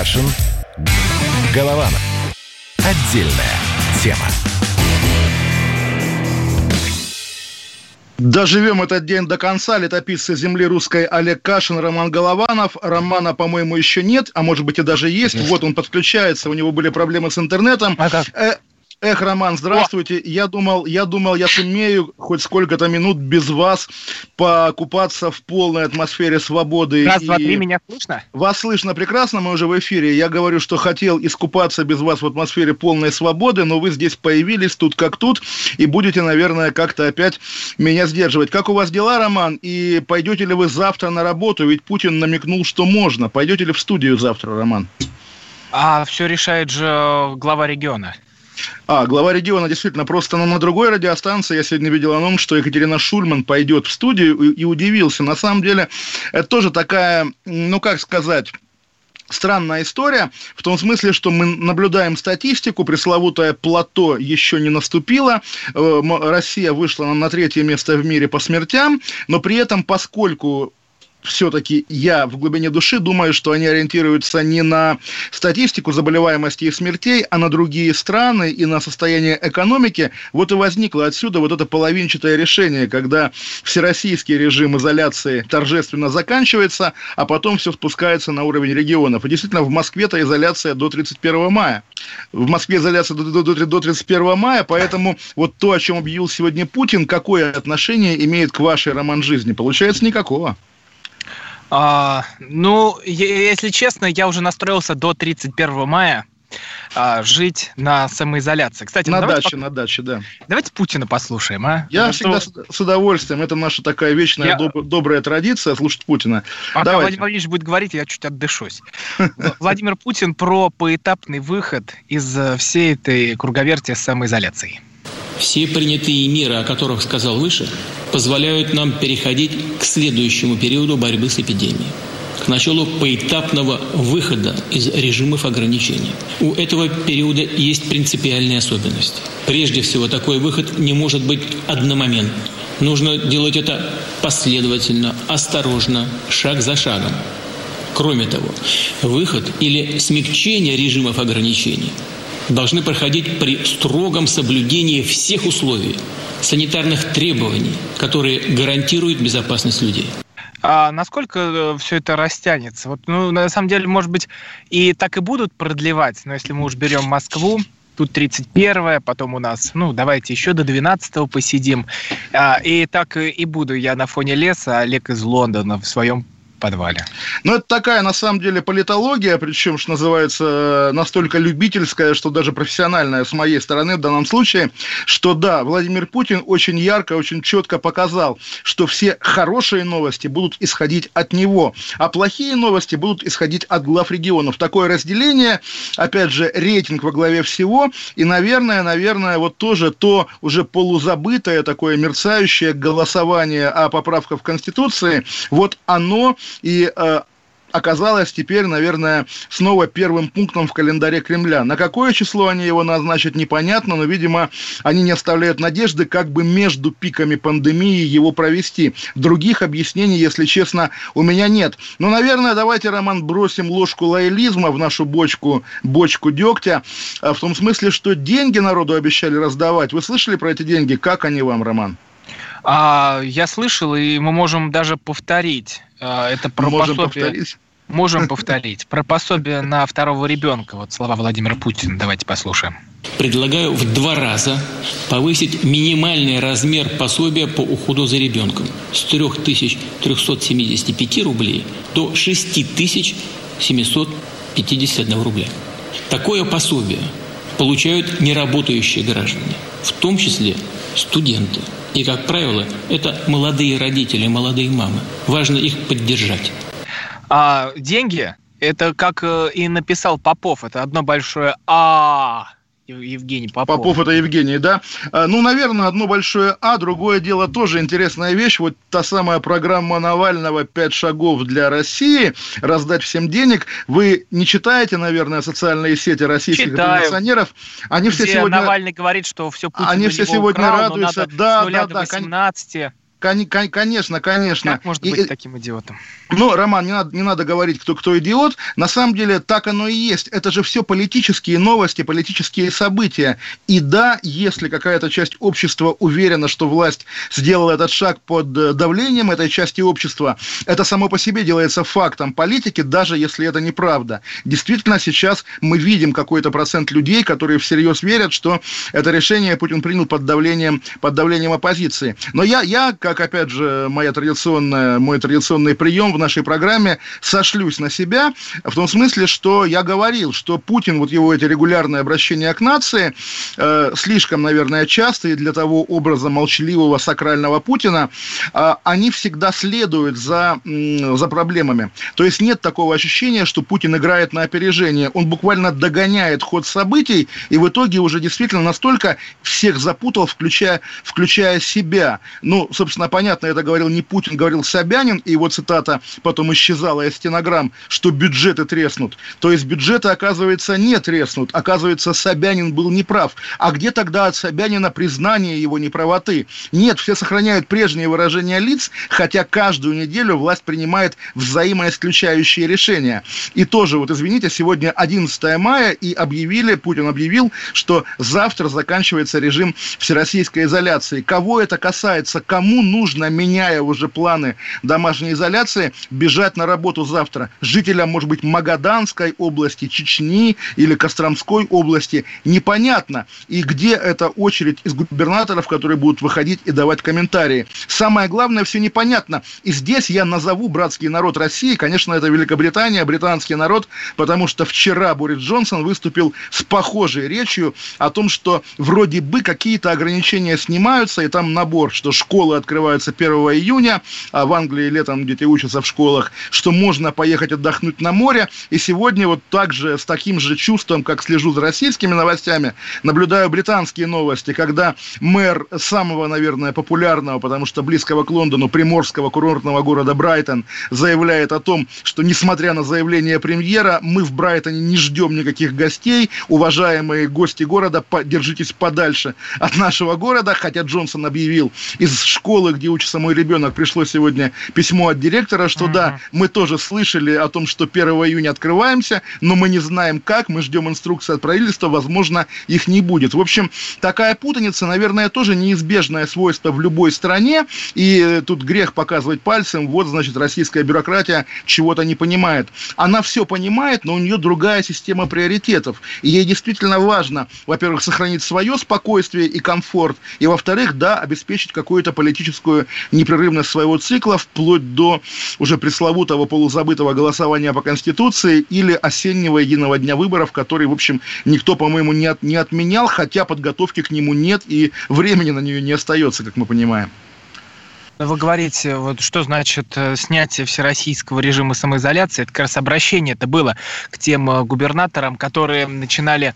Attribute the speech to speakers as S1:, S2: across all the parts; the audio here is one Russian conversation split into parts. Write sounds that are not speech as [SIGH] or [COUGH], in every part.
S1: Кашин. Голованов. Отдельная тема.
S2: Доживем этот день до конца. Летописцы земли русской Олег Кашин, Роман Голованов. Романа, по-моему, еще нет, а может быть и даже есть. Вот он подключается, у него были проблемы с интернетом. А как? Эх, Роман, здравствуйте. О! Я думал, я думал, я сумею хоть сколько-то минут без вас покупаться в полной атмосфере свободы.
S3: Раз, и... два, три, меня слышно?
S2: Вас слышно прекрасно, мы уже в эфире. Я говорю, что хотел искупаться без вас в атмосфере полной свободы, но вы здесь появились тут как тут, и будете, наверное, как-то опять меня сдерживать. Как у вас дела, Роман? И пойдете ли вы завтра на работу? Ведь Путин намекнул, что можно. Пойдете ли в студию завтра, Роман?
S3: А все решает же глава региона.
S2: А, глава региона действительно просто на другой радиостанции я сегодня видел анонс, что Екатерина Шульман пойдет в студию и, и удивился. На самом деле, это тоже такая, ну как сказать, странная история, в том смысле, что мы наблюдаем статистику, пресловутое плато еще не наступило, э, Россия вышла на третье место в мире по смертям, но при этом, поскольку все-таки я в глубине души думаю, что они ориентируются не на статистику заболеваемости и смертей, а на другие страны и на состояние экономики. Вот и возникло отсюда вот это половинчатое решение, когда всероссийский режим изоляции торжественно заканчивается, а потом все спускается на уровень регионов. И действительно, в Москве-то изоляция до 31 мая. В Москве изоляция до, до, до, до 31 мая, поэтому вот то, о чем объявил сегодня Путин, какое отношение имеет к вашей роман жизни? Получается, никакого.
S3: А, ну, если честно, я уже настроился до 31 мая а, жить на самоизоляции.
S2: Кстати, на даче, пок... на даче, да.
S3: Давайте Путина послушаем, а?
S2: Я ну, всегда что... с удовольствием. Это наша такая вечная я... доб... добрая традиция слушать Путина.
S3: Пока Давайте. Владимир Владимирович будет говорить, я чуть отдышусь. Владимир Путин про поэтапный выход из э, всей этой круговерти с самоизоляцией.
S4: Все принятые меры, о которых сказал выше, позволяют нам переходить к следующему периоду борьбы с эпидемией к началу поэтапного выхода из режимов ограничений. У этого периода есть принципиальные особенности. Прежде всего, такой выход не может быть одномоментным. Нужно делать это последовательно, осторожно, шаг за шагом. Кроме того, выход или смягчение режимов ограничений должны проходить при строгом соблюдении всех условий, санитарных требований, которые гарантируют безопасность людей.
S3: А насколько э, все это растянется? Вот, ну, на самом деле, может быть, и так и будут продлевать, но если мы уж берем Москву, тут 31 потом у нас, ну, давайте еще до 12 посидим. А, и так и буду я на фоне леса, Олег из Лондона в своем подвале.
S2: Ну, это такая, на самом деле, политология, причем, что называется, настолько любительская, что даже профессиональная с моей стороны в данном случае, что да, Владимир Путин очень ярко, очень четко показал, что все хорошие новости будут исходить от него, а плохие новости будут исходить от глав регионов. Такое разделение, опять же, рейтинг во главе всего, и, наверное, наверное, вот тоже то уже полузабытое такое мерцающее голосование о поправках в Конституции, вот оно и э, оказалось теперь, наверное, снова первым пунктом в календаре Кремля. На какое число они его назначат, непонятно, но, видимо, они не оставляют надежды, как бы между пиками пандемии его провести. Других объяснений, если честно, у меня нет. Но, наверное, давайте, Роман, бросим ложку лоялизма в нашу бочку, бочку дегтя, э, в том смысле, что деньги народу обещали раздавать. Вы слышали про эти деньги? Как они вам, Роман?
S3: А, я слышал, и мы можем даже повторить. А, это про можем пособие. Повторить? Можем повторить. Про пособие на второго ребенка. Вот слова Владимира Путина. Давайте послушаем.
S4: Предлагаю в два раза повысить минимальный размер пособия по уходу за ребенком с 3375 рублей до 6751 рубля. Такое пособие получают неработающие граждане, в том числе студенты – и, как правило, это молодые родители, молодые мамы. Важно их поддержать.
S3: А деньги, это как э, и написал Попов, это одно большое «А». Евгений Попов.
S2: Попов это Евгений, да? А, ну, наверное, одно большое А, другое дело тоже интересная вещь. Вот та самая программа Навального «Пять шагов для России», раздать всем денег. Вы не читаете, наверное, социальные сети российских Читаю. революционеров?
S3: Они все сегодня... Навальный говорит, что все Путин
S2: Они все сегодня украл, радуются.
S3: да, да, да. 18.
S2: Конечно, конечно.
S3: Как может быть и, таким идиотом?
S2: Ну, Роман, не надо, не надо говорить, кто, кто идиот. На самом деле, так оно и есть. Это же все политические новости, политические события. И да, если какая-то часть общества уверена, что власть сделала этот шаг под э, давлением этой части общества, это само по себе делается фактом политики, даже если это неправда. Действительно, сейчас мы видим какой-то процент людей, которые всерьез верят, что это решение Путин принял под давлением, под давлением оппозиции. Но я, я, как, опять же, моя традиционная, мой традиционный прием в нашей программе, сошлюсь на себя, в том смысле, что я говорил, что Путин, вот его эти регулярные обращения к нации, э, слишком, наверное, частые для того образа молчаливого сакрального Путина, э, они всегда следуют за, э, за проблемами. То есть нет такого ощущения, что Путин играет на опережение. Он буквально догоняет ход событий, и в итоге уже действительно настолько всех запутал, включая, включая себя. Ну, собственно, понятно, это говорил не Путин, говорил Собянин, и его цитата потом исчезала из стенограмм, что бюджеты треснут. То есть бюджеты, оказывается, не треснут. Оказывается, Собянин был неправ. А где тогда от Собянина признание его неправоты? Нет, все сохраняют прежние выражения лиц, хотя каждую неделю власть принимает взаимоисключающие решения. И тоже, вот извините, сегодня 11 мая, и объявили, Путин объявил, что завтра заканчивается режим всероссийской изоляции. Кого это касается? Кому нужно, меняя уже планы домашней изоляции, бежать на работу завтра? Жителям, может быть, Магаданской области, Чечни или Костромской области? Непонятно. И где эта очередь из губернаторов, которые будут выходить и давать комментарии? Самое главное, все непонятно. И здесь я назову братский народ России, конечно, это Великобритания, британский народ, потому что вчера Борис Джонсон выступил с похожей речью о том, что вроде бы какие-то ограничения снимаются, и там набор, что школы открываются 1 июня, а в Англии летом дети учатся в школах, что можно поехать отдохнуть на море. И сегодня вот так же, с таким же чувством, как слежу за российскими новостями, наблюдаю британские новости, когда мэр самого, наверное, популярного, потому что близкого к Лондону, приморского курортного города Брайтон, заявляет о том, что несмотря на заявление премьера, мы в Брайтоне не ждем никаких гостей, уважаемые гости города, держитесь подальше от нашего города, хотя Джонсон объявил из школы, где учится мой ребенок, пришло сегодня письмо от директора, что mm-hmm. да, мы тоже слышали о том, что 1 июня открываемся, но мы не знаем как, мы ждем инструкции от правительства, возможно, их не будет. В общем, такая путаница, наверное, тоже неизбежное свойство в любой стране, и тут грех показывать пальцем, вот, значит, российская бюрократия чего-то не понимает. Она все понимает, но у нее другая система приоритетов, и ей действительно важно, во-первых, сохранить свое спокойствие и комфорт, и, во-вторых, да, обеспечить какую-то политическую непрерывность своего цикла вплоть до уже пресловутого полузабытого голосования по Конституции или осеннего единого дня выборов, который, в общем, никто, по-моему, не, от, не отменял, хотя подготовки к нему нет и времени на нее не остается, как мы понимаем.
S3: Вы говорите, вот что значит э, снятие всероссийского режима самоизоляции? Это как раз обращение это было к тем э, губернаторам, которые начинали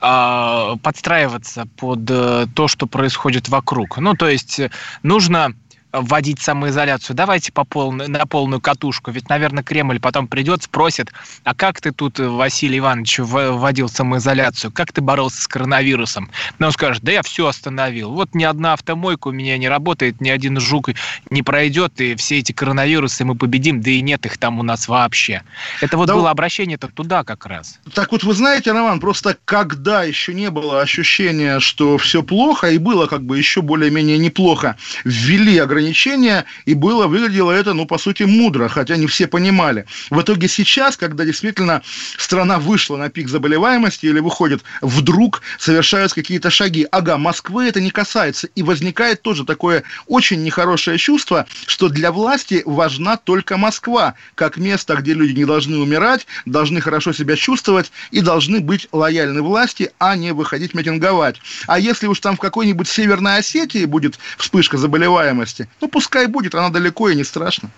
S3: э, подстраиваться под э, то, что происходит вокруг. Ну, то есть нужно вводить самоизоляцию. Давайте по полной, на полную катушку. Ведь, наверное, Кремль потом придет, спросит, а как ты тут, Василий Иванович, вводил самоизоляцию? Как ты боролся с коронавирусом? Но он скажет, да я все остановил. Вот ни одна автомойка у меня не работает, ни один жук не пройдет, и все эти коронавирусы мы победим, да и нет их там у нас вообще. Это вот да, было обращение-то туда как раз.
S2: Так вот, вы знаете, Роман, просто когда еще не было ощущения, что все плохо, и было как бы еще более-менее неплохо, ввели ограничения ограничения, и было, выглядело это, ну, по сути, мудро, хотя не все понимали. В итоге сейчас, когда действительно страна вышла на пик заболеваемости или выходит, вдруг совершаются какие-то шаги. Ага, Москвы это не касается. И возникает тоже такое очень нехорошее чувство, что для власти важна только Москва, как место, где люди не должны умирать, должны хорошо себя чувствовать и должны быть лояльны власти, а не выходить митинговать. А если уж там в какой-нибудь Северной Осетии будет вспышка заболеваемости, ну, пускай будет, она далеко и не страшно.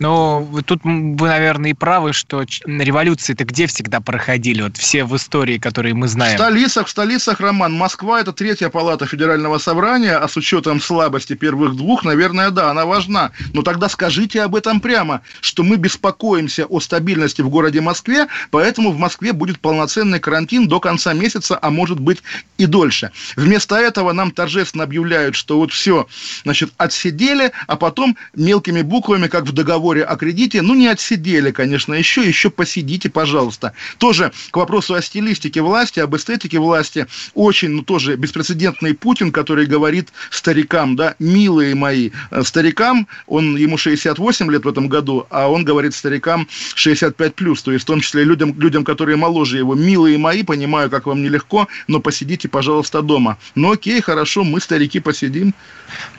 S3: Ну, тут вы, наверное, и правы, что революции-то где всегда проходили? Вот все в истории, которые мы знаем.
S2: В столицах, в столицах, Роман, Москва – это третья палата Федерального собрания, а с учетом слабости первых двух, наверное, да, она важна. Но тогда скажите об этом прямо, что мы беспокоимся о стабильности в городе Москве, поэтому в Москве будет полноценный карантин до конца месяца, а может быть и дольше. Вместо этого нам торжественно объявляют, что вот все, значит, отсидели, а потом мелкими буквами, как в договоре договоре о кредите, ну, не отсидели, конечно, еще, еще посидите, пожалуйста. Тоже к вопросу о стилистике власти, об эстетике власти, очень, ну, тоже беспрецедентный Путин, который говорит старикам, да, милые мои, э, старикам, он, ему 68 лет в этом году, а он говорит старикам 65 плюс, то есть в том числе людям, людям, которые моложе его, милые мои, понимаю, как вам нелегко, но посидите, пожалуйста, дома. Ну, окей, хорошо, мы, старики, посидим.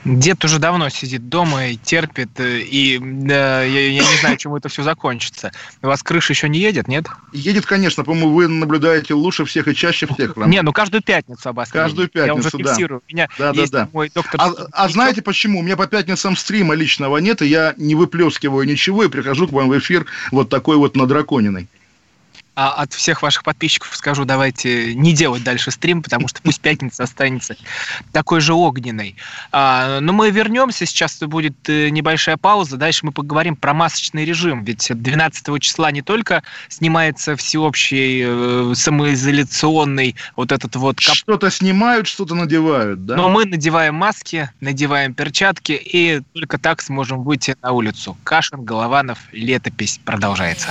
S3: Дед уже давно сидит дома и терпит, э, и э, я, я не знаю, чем это все закончится. У вас крыша еще не едет, нет?
S2: Едет, конечно. По-моему, вы наблюдаете лучше всех и чаще всех.
S3: Не, ну каждую пятницу обострение.
S2: Каждую пятницу,
S3: Я уже фиксирую.
S2: Да. У меня да, есть да, да. мой доктор... А, а знаете почему? У меня по пятницам стрима личного нет, и я не выплескиваю ничего, и прихожу к вам в эфир вот такой вот надраконенный
S3: а от всех ваших подписчиков скажу, давайте не делать дальше стрим, потому что пусть пятница останется такой же огненной. А, но мы вернемся, сейчас будет э, небольшая пауза, дальше мы поговорим про масочный режим, ведь 12 числа не только снимается всеобщий э, самоизоляционный вот этот вот...
S2: Кап... Что-то снимают, что-то надевают, да?
S3: Но мы надеваем маски, надеваем перчатки, и только так сможем выйти на улицу. Кашин, Голованов, летопись продолжается.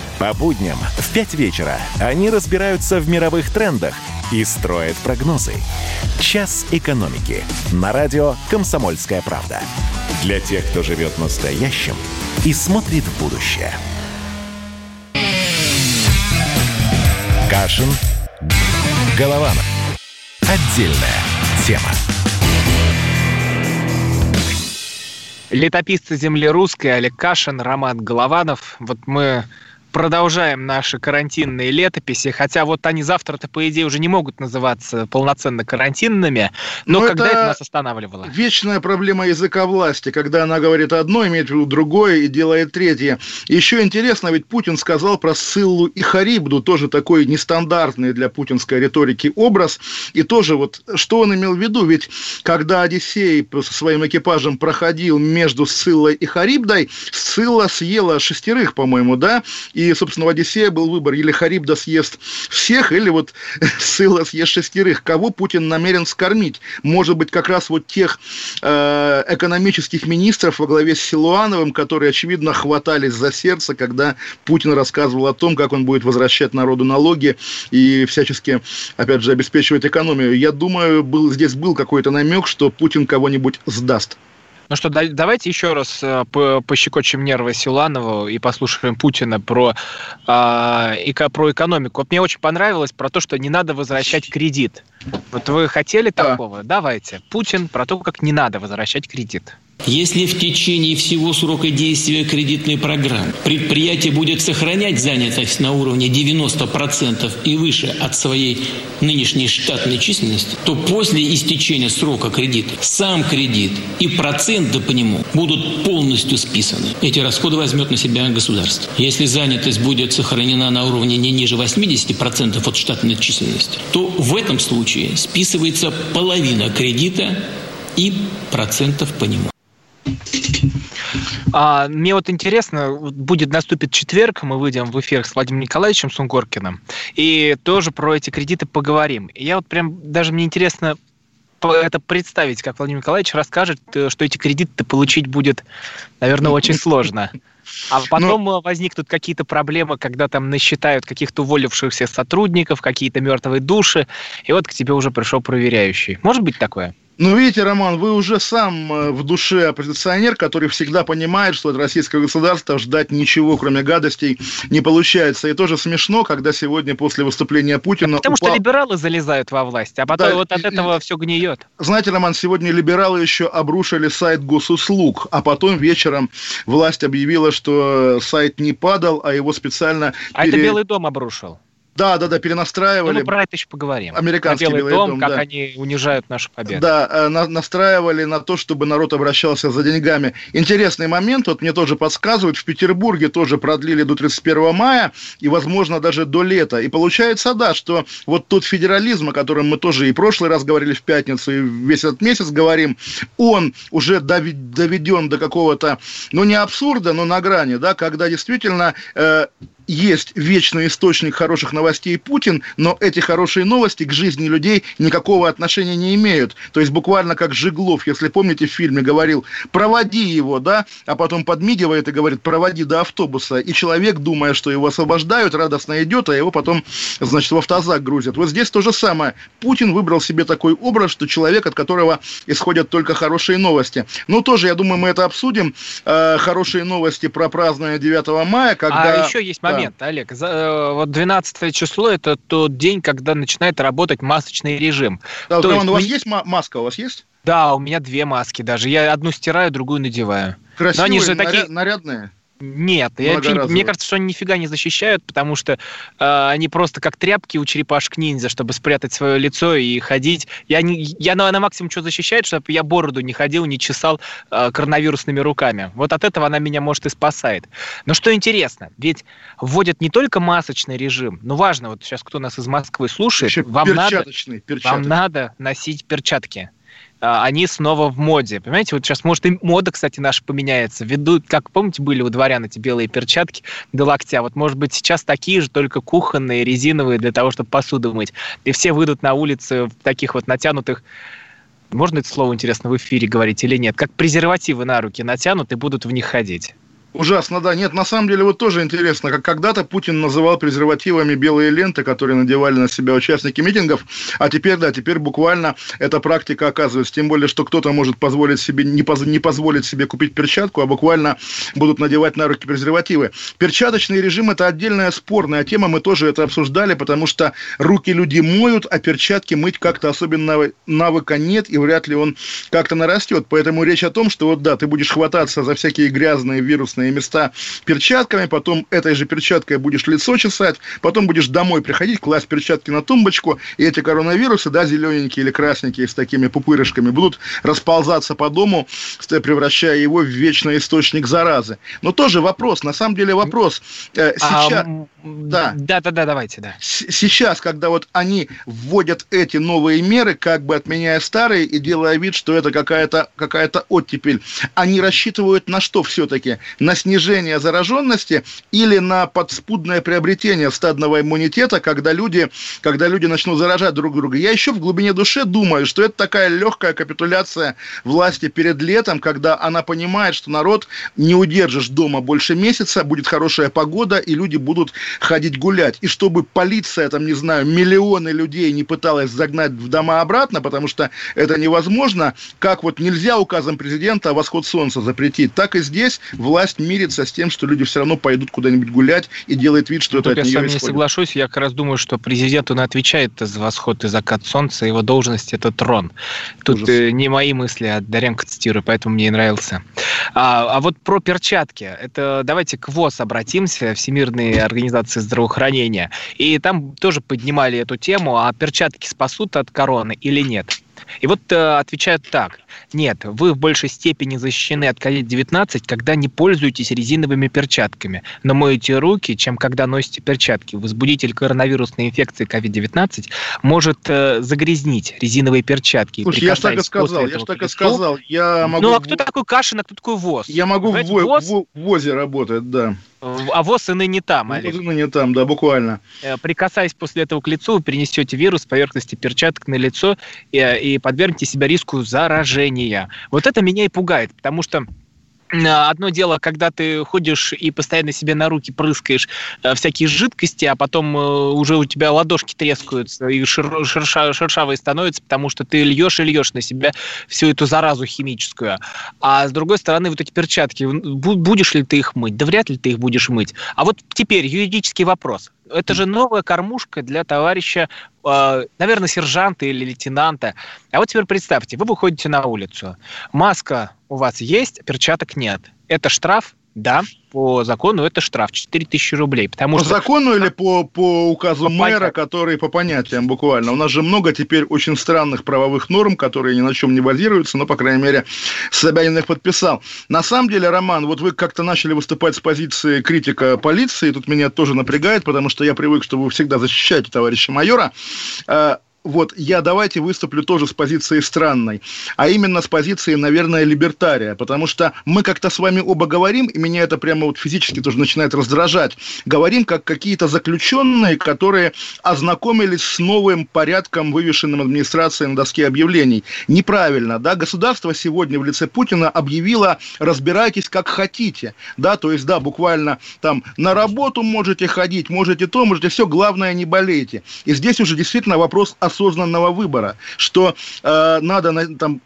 S1: по будням в 5 вечера они разбираются в мировых трендах и строят прогнозы. «Час экономики» на радио «Комсомольская правда». Для тех, кто живет настоящим и смотрит в будущее. Кашин. Голованов. Отдельная тема.
S3: Летописцы земли русской Олег Кашин, Роман Голованов. Вот мы продолжаем наши карантинные летописи, хотя вот они завтра-то, по идее, уже не могут называться полноценно карантинными, но, но когда это, это нас останавливало?
S2: Вечная проблема языка власти, когда она говорит одно, имеет в виду другое и делает третье. Еще интересно, ведь Путин сказал про Сыллу и Харибду, тоже такой нестандартный для путинской риторики образ, и тоже вот, что он имел в виду, ведь когда Одиссей со своим экипажем проходил между Сыллой и Харибдой, Сылла съела шестерых, по-моему, да, и, собственно, в Одиссее был выбор, или Харибда съест всех, или вот [LAUGHS] Сыла съест шестерых. Кого Путин намерен скормить? Может быть, как раз вот тех э, экономических министров во главе с Силуановым, которые, очевидно, хватались за сердце, когда Путин рассказывал о том, как он будет возвращать народу налоги и всячески, опять же, обеспечивать экономию. Я думаю, был, здесь был какой-то намек, что Путин кого-нибудь сдаст.
S3: Ну что, давайте еще раз э, пощекочем нервы Силанову и послушаем Путина про, э, и, про экономику. Вот мне очень понравилось про то, что не надо возвращать кредит. Вот вы хотели такого? Давайте. Путин про то, как не надо возвращать кредит.
S4: Если в течение всего срока действия кредитной программы предприятие будет сохранять занятость на уровне 90% и выше от своей нынешней штатной численности, то после истечения срока кредита сам кредит и проценты по нему будут полностью списаны. Эти расходы возьмет на себя государство. Если занятость будет сохранена на уровне не ниже 80% от штатной численности, то в этом случае списывается половина кредита и процентов по нему.
S3: А, мне вот интересно, будет наступит четверг, мы выйдем в эфир с Владимиром Николаевичем Сунгоркиным, и тоже про эти кредиты поговорим. И я вот прям, даже мне интересно это представить, как Владимир Николаевич расскажет, э, что эти кредиты получить будет, наверное, очень сложно. А ну, потом Но... возникнут какие-то проблемы, когда там насчитают каких-то уволившихся сотрудников, какие-то мертвые души, и вот к тебе уже пришел проверяющий. Может быть такое?
S2: Ну, видите, Роман, вы уже сам э, в душе оппозиционер, который всегда понимает, что от российского государства ждать ничего, кроме гадостей, не получается. И тоже смешно, когда сегодня после выступления Путина...
S3: Потому упал... что либералы залезают во власть, а потом да, вот от этого и, все гниет.
S2: Знаете, Роман, сегодня либералы еще обрушили сайт госуслуг, а потом вечером власть объявила, что сайт не падал, а его специально...
S3: А пере... это Белый дом обрушил.
S2: Да, да, да, перенастраивали. Ну,
S3: мы про это еще поговорим.
S2: Американский Белый, Белый
S3: дом,
S2: дом,
S3: как
S2: да.
S3: они унижают нашу победу.
S2: Да, э, на, настраивали на то, чтобы народ обращался за деньгами. Интересный момент, вот мне тоже подсказывают, в Петербурге тоже продлили до 31 мая и, возможно, даже до лета. И получается, да, что вот тот федерализм, о котором мы тоже и прошлый раз говорили в пятницу, и весь этот месяц говорим, он уже доведен до какого-то, ну, не абсурда, но на грани, да, когда действительно э, есть вечный источник хороших новостей Путин, но эти хорошие новости к жизни людей никакого отношения не имеют. То есть буквально как Жиглов, если помните, в фильме говорил, проводи его, да, а потом подмигивает и говорит, проводи до автобуса. И человек, думая, что его освобождают, радостно идет, а его потом, значит, в автозак грузят. Вот здесь то же самое. Путин выбрал себе такой образ, что человек, от которого исходят только хорошие новости. Но тоже, я думаю, мы это обсудим. Э, хорошие новости про празднование 9 мая, когда...
S3: А еще есть момент момент, Олег. За, э, вот 12 число – это тот день, когда начинает работать масочный режим.
S2: Да, То есть, у вас есть маска? У вас есть?
S3: Да, у меня две маски даже. Я одну стираю, другую надеваю.
S2: Красивые, Но они же такие... нарядные?
S3: Нет, я вообще, мне кажется, что они нифига не защищают, потому что э, они просто как тряпки у черепашек ниндзя, чтобы спрятать свое лицо и ходить. Я, не, я на, на максимум что защищает, чтобы я бороду не ходил, не чесал э, коронавирусными руками. Вот от этого она меня, может, и спасает. Но что интересно, ведь вводят не только масочный режим, но важно, вот сейчас кто нас из Москвы слушает, вам надо, вам надо носить перчатки. А, они снова в моде. Понимаете, вот сейчас, может, и мода, кстати, наша поменяется. Ведут, как, помните, были у дворян эти белые перчатки до локтя? Вот, может быть, сейчас такие же, только кухонные, резиновые, для того, чтобы посуду мыть. И все выйдут на улицы в таких вот натянутых можно это слово интересно в эфире говорить или нет? Как презервативы на руки натянут и будут в них ходить.
S2: Ужасно, да. Нет, на самом деле вот тоже интересно, как когда-то Путин называл презервативами белые ленты, которые надевали на себя участники митингов, а теперь, да, теперь буквально эта практика оказывается. Тем более, что кто-то может позволить себе, не, поз, не позволить себе купить перчатку, а буквально будут надевать на руки презервативы. Перчаточный режим – это отдельная спорная тема, мы тоже это обсуждали, потому что руки люди моют, а перчатки мыть как-то особенно навыка нет, и вряд ли он как-то нарастет. Поэтому речь о том, что вот да, ты будешь хвататься за всякие грязные вирусные разные места перчатками, потом этой же перчаткой будешь лицо чесать, потом будешь домой приходить, класть перчатки на тумбочку, и эти коронавирусы, да, зелененькие или красненькие с такими пупырышками, будут расползаться по дому, превращая его в вечный источник заразы. Но тоже вопрос, на самом деле вопрос.
S3: Э, сейчас... А, да. да, да, да, давайте, да.
S2: Сейчас, когда вот они вводят эти новые меры, как бы отменяя старые и делая вид, что это какая-то какая оттепель, они рассчитывают на что все-таки? На снижение зараженности или на подспудное приобретение стадного иммунитета, когда люди, когда люди начнут заражать друг друга. Я еще в глубине души думаю, что это такая легкая капитуляция власти перед летом, когда она понимает, что народ не удержишь дома больше месяца, будет хорошая погода, и люди будут ходить гулять. И чтобы полиция, там, не знаю, миллионы людей не пыталась загнать в дома обратно, потому что это невозможно, как вот нельзя указом президента восход солнца запретить, так и здесь власть мирится с тем, что люди все равно пойдут куда-нибудь гулять и делает вид, что ну, это от
S3: я
S2: нее
S3: Я с вами не соглашусь. Я как раз думаю, что президент, он отвечает за восход и закат солнца. Его должность – это трон. Тут э, не мои мысли, а Даренко цитирую, поэтому мне и нравился. А, а вот про перчатки. Это давайте к ВОЗ обратимся, Всемирной организации здравоохранения. И там тоже поднимали эту тему, а перчатки спасут от короны или нет. И вот э, отвечают так. Нет, вы в большей степени защищены от COVID-19, когда не пользуетесь резиновыми перчатками, но моете руки, чем когда носите перчатки. Возбудитель коронавирусной инфекции COVID-19 может э, загрязнить резиновые перчатки.
S2: Слушай, я же так и сказал, я же так и сказал. Я
S3: могу... Ну а кто такой Кашин, а кто такой ВОЗ?
S2: Я могу в, ВОЗ... в ВОЗе работать, да.
S3: А ВОЗ и ныне там, Олег. ВОЗ и
S2: ныне там, да, буквально.
S3: Э, прикасаясь после этого к лицу, вы перенесете вирус с поверхности перчаток на лицо и, и подвергнете себя риску заражения. Вот это меня и пугает, потому что Одно дело, когда ты ходишь и постоянно себе на руки прыскаешь э, всякие жидкости, а потом э, уже у тебя ладошки трескаются и шер, шерша, шершавые становятся, потому что ты льешь и льешь на себя всю эту заразу химическую. А с другой стороны, вот эти перчатки, будешь ли ты их мыть? Да вряд ли ты их будешь мыть. А вот теперь юридический вопрос. Это же новая кормушка для товарища, э, наверное, сержанта или лейтенанта. А вот теперь представьте, вы выходите на улицу, маска у вас есть, перчаток нет. Это штраф? Да, по закону это штраф 4000 рублей. Потому
S2: по
S3: что...
S2: закону или по, по указу по мэра, понятиям. который по понятиям буквально? У нас же много теперь очень странных правовых норм, которые ни на чем не базируются, но, по крайней мере, Собянин их подписал. На самом деле, Роман, вот вы как-то начали выступать с позиции критика полиции, тут меня тоже напрягает, потому что я привык, что вы всегда защищаете товарища майора. Вот я давайте выступлю тоже с позиции странной, а именно с позиции, наверное, либертария, потому что мы как-то с вами оба говорим, и меня это прямо вот физически тоже начинает раздражать, говорим как какие-то заключенные, которые ознакомились с новым порядком, вывешенным администрацией на доске объявлений. Неправильно, да, государство сегодня в лице Путина объявило, разбирайтесь как хотите, да, то есть, да, буквально там на работу можете ходить, можете то, можете все, главное не болейте. И здесь уже действительно вопрос о осознанного выбора, что э, надо там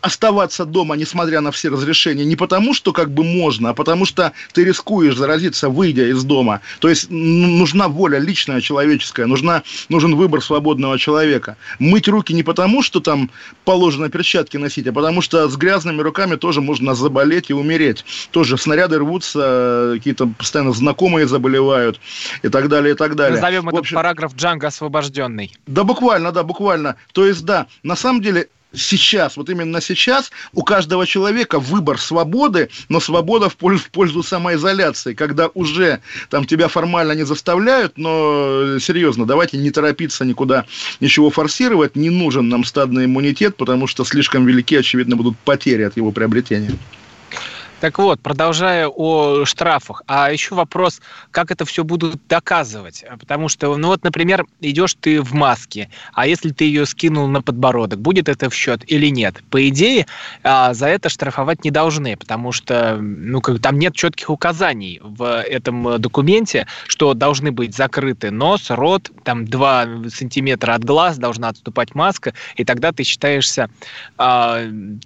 S2: оставаться дома, несмотря на все разрешения, не потому, что как бы можно, а потому что ты рискуешь заразиться, выйдя из дома. То есть нужна воля личная, человеческая, нужна, нужен выбор свободного человека. Мыть руки не потому, что там положено перчатки носить, а потому что с грязными руками тоже можно заболеть и умереть. Тоже снаряды рвутся, какие-то постоянно знакомые заболевают и так далее, и так далее.
S3: Назовем этот общем, параграф Джанго освобожденный.
S2: Да, буквально, да, буквально. То есть, да, на самом деле сейчас, вот именно сейчас у каждого человека выбор свободы, но свобода в пользу, в пользу самоизоляции, когда уже там тебя формально не заставляют, но серьезно, давайте не торопиться никуда ничего форсировать, не нужен нам стадный иммунитет, потому что слишком велики, очевидно, будут потери от его приобретения.
S3: Так вот, продолжая о штрафах, а еще вопрос, как это все будут доказывать? Потому что, ну вот, например, идешь ты в маске, а если ты ее скинул на подбородок, будет это в счет или нет? По идее, а, за это штрафовать не должны, потому что, ну, как там нет четких указаний в этом документе, что должны быть закрыты нос, рот, там 2 сантиметра от глаз должна отступать маска, и тогда ты считаешься а,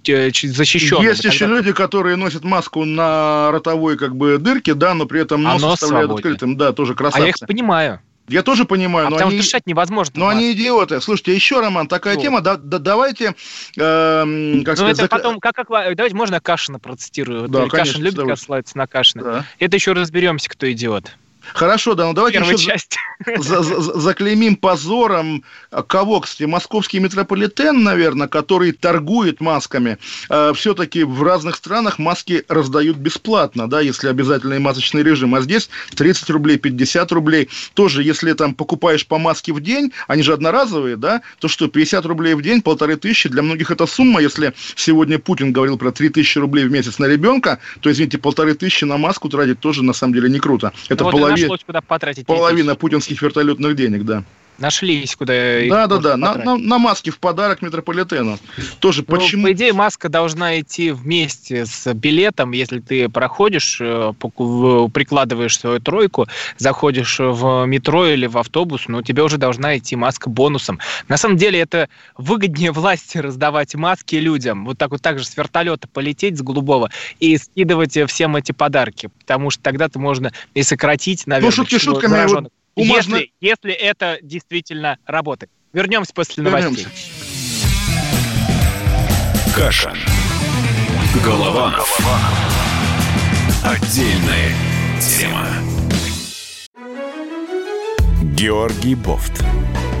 S3: защищенным.
S2: Есть еще люди, которые носят маску маску на ротовой как бы дырке, да, но при этом нос, а нос оставляют свободен. открытым, да, тоже красавцы. А
S3: я их понимаю.
S2: Я тоже понимаю, а
S3: но
S2: потому
S3: они... дышать невозможно.
S2: Но они идиоты. Слушайте, еще, Роман, такая Что? тема. Да, да, давайте,
S3: э, как ну, сказать... Зак... потом, как, как, давайте можно Кашина процитирую. Да, Кашин любит, когда ссылается на Кашина. Да. Это еще разберемся, кто идиот.
S2: Хорошо, да, ну давайте еще часть. [LAUGHS] За, за, заклеймим позором кого, кстати, московский метрополитен, наверное, который торгует масками. Э, все-таки в разных странах маски раздают бесплатно, да, если обязательный масочный режим. А здесь 30 рублей, 50 рублей. Тоже, если там покупаешь по маске в день, они же одноразовые, да, то что, 50 рублей в день, полторы тысячи, для многих это сумма. Если сегодня Путин говорил про 3 тысячи рублей в месяц на ребенка, то, извините, полторы тысячи на маску тратить тоже, на самом деле, не круто. Это ну, половина нашлось, куда потратить. Половина путинских вертолетных денег, да.
S3: Нашлись, куда
S2: Да, да, да, на, на, на маске в подарок метрополитену. Тоже ну, почему...
S3: По идее, маска должна идти вместе с билетом. Если ты проходишь, э, прикладываешь свою тройку, заходишь в метро или в автобус, ну, тебе уже должна идти маска бонусом. На самом деле, это выгоднее власти [LAUGHS] раздавать маски людям. Вот так вот так же с вертолета полететь с голубого и скидывать всем эти подарки. Потому что тогда-то можно и сократить, наверное, ну,
S2: шутки шутками, вот
S3: если, если это действительно работает. Вернемся после новостей. Вернемся.
S1: Каша. Голованов. Отдельная тема. Георгий Бофт.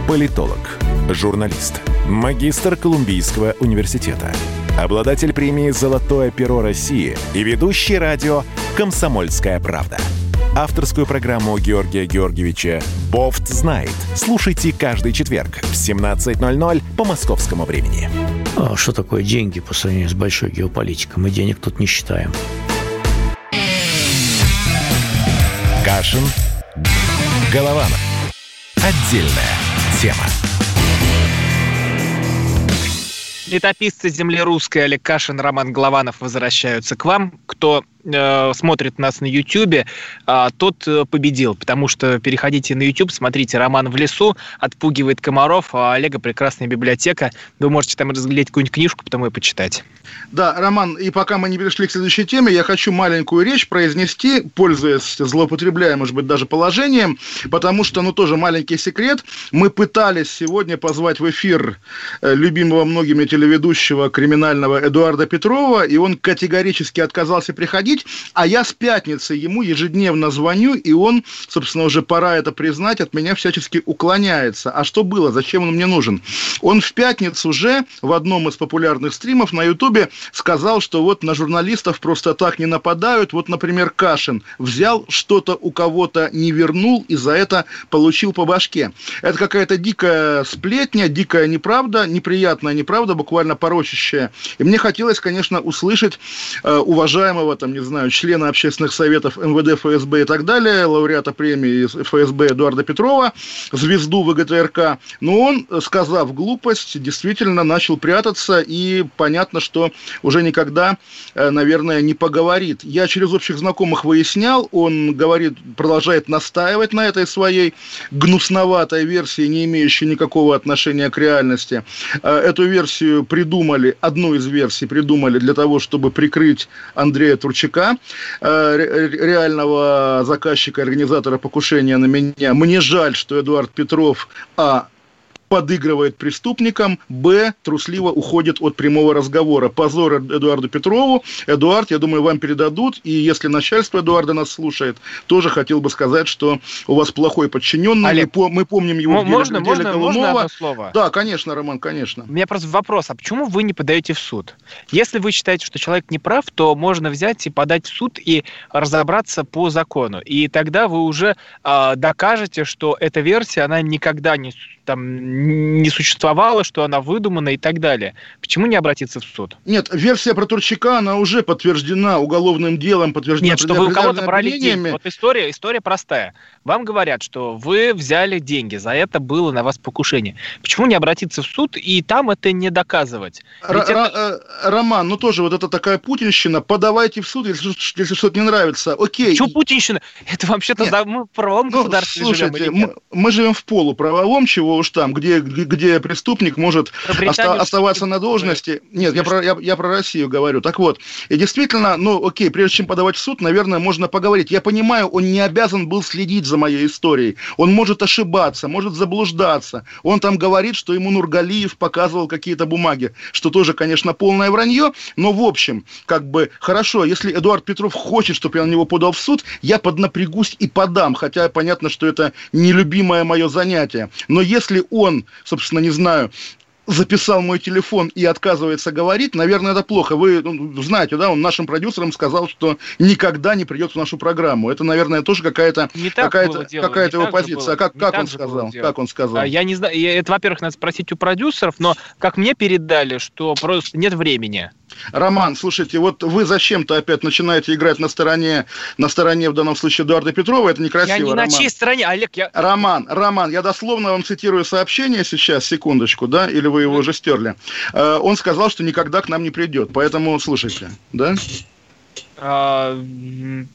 S1: Политолог, журналист, магистр Колумбийского университета, обладатель премии «Золотое перо России» и ведущий радио «Комсомольская правда» авторскую программу Георгия Георгиевича «Бофт знает». Слушайте каждый четверг в 17.00 по московскому времени.
S5: А что такое деньги по сравнению с большой геополитикой? Мы денег тут не считаем.
S1: Кашин. Голованов. Отдельная тема.
S3: Летописцы земли русской Олег Кашин, Роман Голованов возвращаются к вам. Кто э, смотрит нас на YouTube, э, тот э, победил, потому что переходите на YouTube, смотрите «Роман в лесу», отпугивает комаров, а Олега прекрасная библиотека. Вы можете там разглядеть какую-нибудь книжку, потом и почитать.
S2: Да, Роман, и пока мы не перешли к следующей теме, я хочу маленькую речь произнести, пользуясь злоупотребляя, может быть, даже положением, потому что, ну, тоже маленький секрет. Мы пытались сегодня позвать в эфир э, любимого многими телеведущего криминального Эдуарда Петрова, и он категорически отказался приходить, а я с пятницы ему ежедневно звоню, и он, собственно, уже пора это признать, от меня всячески уклоняется. А что было? Зачем он мне нужен? Он в пятницу уже в одном из популярных стримов на Ютубе сказал, что вот на журналистов просто так не нападают. Вот, например, Кашин взял что-то у кого-то, не вернул, и за это получил по башке. Это какая-то дикая сплетня, дикая неправда, неприятная неправда, буквально порочащая. И мне хотелось, конечно, услышать э, уважаемого, там, не знаю, члена общественных советов МВД, ФСБ и так далее, лауреата премии ФСБ Эдуарда Петрова, звезду ВГТРК. Но он, сказав глупость, действительно начал прятаться, и понятно, что уже никогда, э, наверное, не поговорит. Я через общих знакомых выяснял, он говорит, продолжает настаивать на этой своей гнусноватой версии, не имеющей никакого отношения к реальности. Э, эту версию придумали, одну из версий придумали для того, чтобы прикрыть Андрея Турчака, э, реального заказчика, организатора покушения на меня. Мне жаль, что Эдуард Петров, а, подыгрывает преступникам, б, трусливо уходит от прямого разговора. Позор Эдуарду Петрову. Эдуард, я думаю, вам передадут, и если начальство Эдуарда нас слушает, тоже хотел бы сказать, что у вас плохой подчиненный,
S3: Олег,
S2: мы, мы помним его
S3: можно, в деле, можно, можно одно слово?
S2: Да, конечно, Роман, конечно.
S3: У меня просто вопрос, а почему вы не подаете в суд? Если вы считаете, что человек не прав, то можно взять и подать в суд и разобраться по закону. И тогда вы уже э, докажете, что эта версия, она никогда не там не существовало, что она выдумана и так далее. Почему не обратиться в суд?
S2: Нет, версия про Турчака, она уже подтверждена уголовным делом, подтверждена
S3: Нет, что вы у кого-то брали деньги. Вот история, история простая. Вам говорят, что вы взяли деньги, за это было на вас покушение. Почему не обратиться в суд и там это не доказывать?
S2: Р- это... Э, Роман, ну тоже вот это такая путинщина. Подавайте в суд, если, если что-то не нравится. Окей.
S3: Почему путинщина? Это вообще-то за... мы в правовом ну, государстве
S2: слушайте, живем. Мы, мы живем в полуправовом, чего уж там, где, где преступник может оста- оставаться на должности. Нет, я про, я, я про Россию говорю. Так вот, и действительно, ну, окей, прежде чем подавать в суд, наверное, можно поговорить. Я понимаю, он не обязан был следить за моей историей. Он может ошибаться, может заблуждаться. Он там говорит, что ему Нургалиев показывал какие-то бумаги, что тоже, конечно, полное вранье, но в общем, как бы, хорошо, если Эдуард Петров хочет, чтобы я на него подал в суд, я поднапрягусь и подам, хотя понятно, что это нелюбимое мое занятие. Но если он, собственно, не знаю, записал мой телефон и отказывается говорить, наверное, это плохо. Вы ну, знаете, да, он нашим продюсерам сказал, что никогда не придет в нашу программу. Это, наверное, тоже какая-то какая-то какая его позиция. А как, как он сказал? Как он сказал?
S3: Я не знаю. Это, во-первых, надо спросить у продюсеров, но как мне передали, что просто нет времени.
S2: Роман, слушайте, вот вы зачем-то опять начинаете играть на стороне, на стороне в данном случае Эдуарда Петрова, это некрасиво, Я
S3: не
S2: Роман.
S3: на чьей стороне, Олег, я...
S2: Роман, Роман, я дословно вам цитирую сообщение сейчас, секундочку, да, или вы его уже стерли. Э, он сказал, что никогда к нам не придет, поэтому слушайте, да?
S3: А,
S2: ну,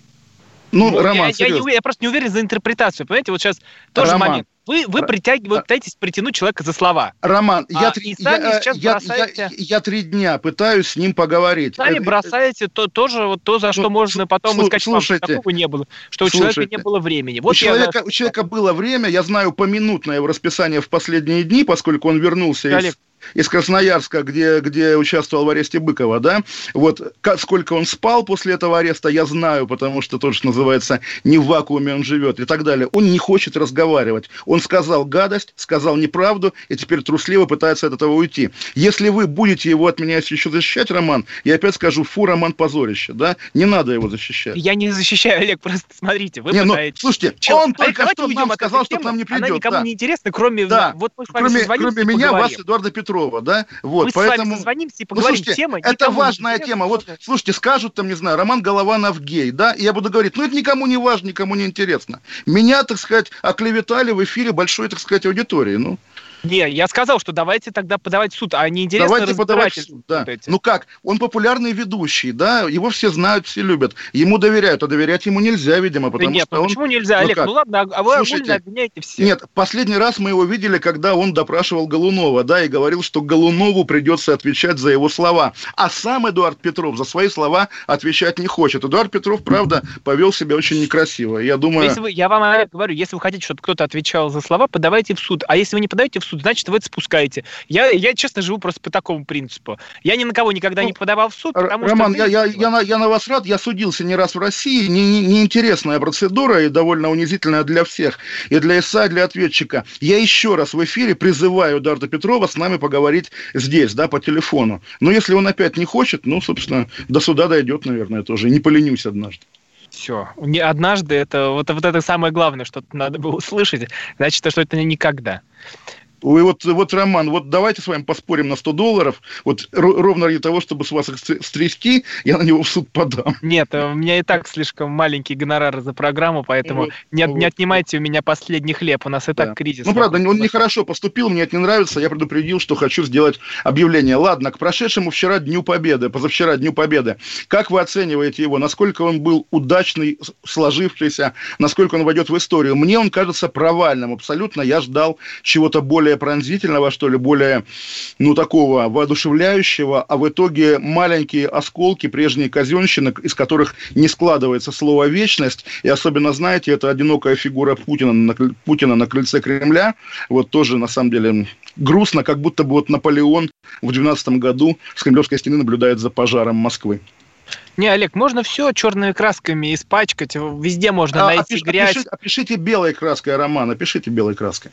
S2: ну, Роман,
S3: я, я, я, я просто не уверен за интерпретацию. Понимаете, вот сейчас тоже Роман, момент. Вы, вы притягиваете, пытаетесь притянуть человека за слова.
S2: Роман, а, я, три, я, я, бросаете... я, я три дня пытаюсь с ним поговорить.
S3: Сами это, бросаете то, тоже вот то, за что ну, можно потом слу, искать слушайте, такого не было, что слушайте, у человека не было времени. Вот
S2: у, человека, я... у человека было время, я знаю поминутное его расписание в последние дни, поскольку он вернулся Олег, из из Красноярска, где, где участвовал в аресте Быкова, да, вот как, сколько он спал после этого ареста, я знаю, потому что тоже, называется, не в вакууме он живет и так далее. Он не хочет разговаривать. Он сказал гадость, сказал неправду, и теперь трусливо пытается от этого уйти. Если вы будете его от меня еще защищать, Роман, я опять скажу, фу, Роман позорище, да, не надо его защищать.
S3: Я не защищаю, Олег, просто смотрите, вы
S2: не, ну, слушайте, Чел... он Олег, только что нам сказал, что к нам не придет. Она
S3: никому
S2: да.
S3: не интересна, кроме...
S2: Да. Вот мы кроме, кроме меня, поговорим. вас, Эдуарда Петрова Петрова, да? Вот,
S3: Мы
S2: поэтому...
S3: с вами созвонимся и поговорим. Ну,
S2: слушайте, тема. Это важная тема. Вот, слушайте, скажут там, не знаю, Роман Голованов гей, да? И я буду говорить, ну это никому не важно, никому не интересно. Меня, так сказать, оклеветали в эфире большой, так сказать, аудитории, ну.
S3: Не, я сказал, что давайте тогда подавать в суд, а не интересно
S2: Давайте подавать в суд, да. Вот ну как, он популярный ведущий, да, его все знают, все любят, ему доверяют, а доверять ему нельзя, видимо, потому
S3: да нет,
S2: что
S3: ну
S2: он...
S3: почему нельзя, ну Олег, как? ну ладно, а вы
S2: Слушайте, обвиняете всех. Нет, последний раз мы его видели, когда он допрашивал Голунова, да, и говорил, что Голунову придется отвечать за его слова, а сам Эдуард Петров за свои слова отвечать не хочет. Эдуард Петров, правда, повел себя очень некрасиво, я думаю...
S3: Если вы, я вам говорю, если вы хотите, чтобы кто-то отвечал за слова, подавайте в суд, а если вы не подаете в суд, значит, вы это спускаете. Я, я честно, живу просто по такому принципу. Я ни на кого никогда ну, не подавал в суд,
S2: потому Роман, что... я, я, я, на, я на вас рад, я судился не раз в России, неинтересная не, не процедура и довольно унизительная для всех, и для ИСА, и для ответчика. Я еще раз в эфире призываю Эдуарда Петрова с нами поговорить здесь, да, по телефону. Но если он опять не хочет, ну, собственно, до суда дойдет, наверное, тоже. Не поленюсь однажды.
S3: Все. Не однажды это вот, вот это самое главное, что надо было услышать. Значит, что это никогда.
S2: Вы вот, вот, Роман, вот давайте с вами поспорим на 100 долларов. Вот ровно ради того, чтобы с вас их стрясти, я на него в суд подам.
S3: Нет, э, у меня и так слишком маленький гонорар за программу, поэтому вот, не, вот. не отнимайте у меня последний хлеб. У нас и так да. кризис.
S2: Ну, правда, он нехорошо поступил, мне это не нравится. Я предупредил, что хочу сделать объявление. Ладно, к прошедшему вчера Дню Победы, позавчера Дню Победы. Как вы оцениваете его? Насколько он был удачный, сложившийся? Насколько он войдет в историю? Мне он кажется провальным абсолютно. Я ждал чего-то более более пронзительного, что ли, более, ну, такого воодушевляющего, а в итоге маленькие осколки прежней казенщины, из которых не складывается слово «вечность», и особенно, знаете, это одинокая фигура Путина на, Путина на крыльце Кремля, вот тоже, на самом деле, грустно, как будто бы вот Наполеон в 12 году с Кремлевской стены наблюдает за пожаром Москвы.
S3: Не, Олег, можно все черными красками испачкать, везде можно а, найти опиш, грязь.
S2: Опишите, опишите белой краской роман, опишите белой краской.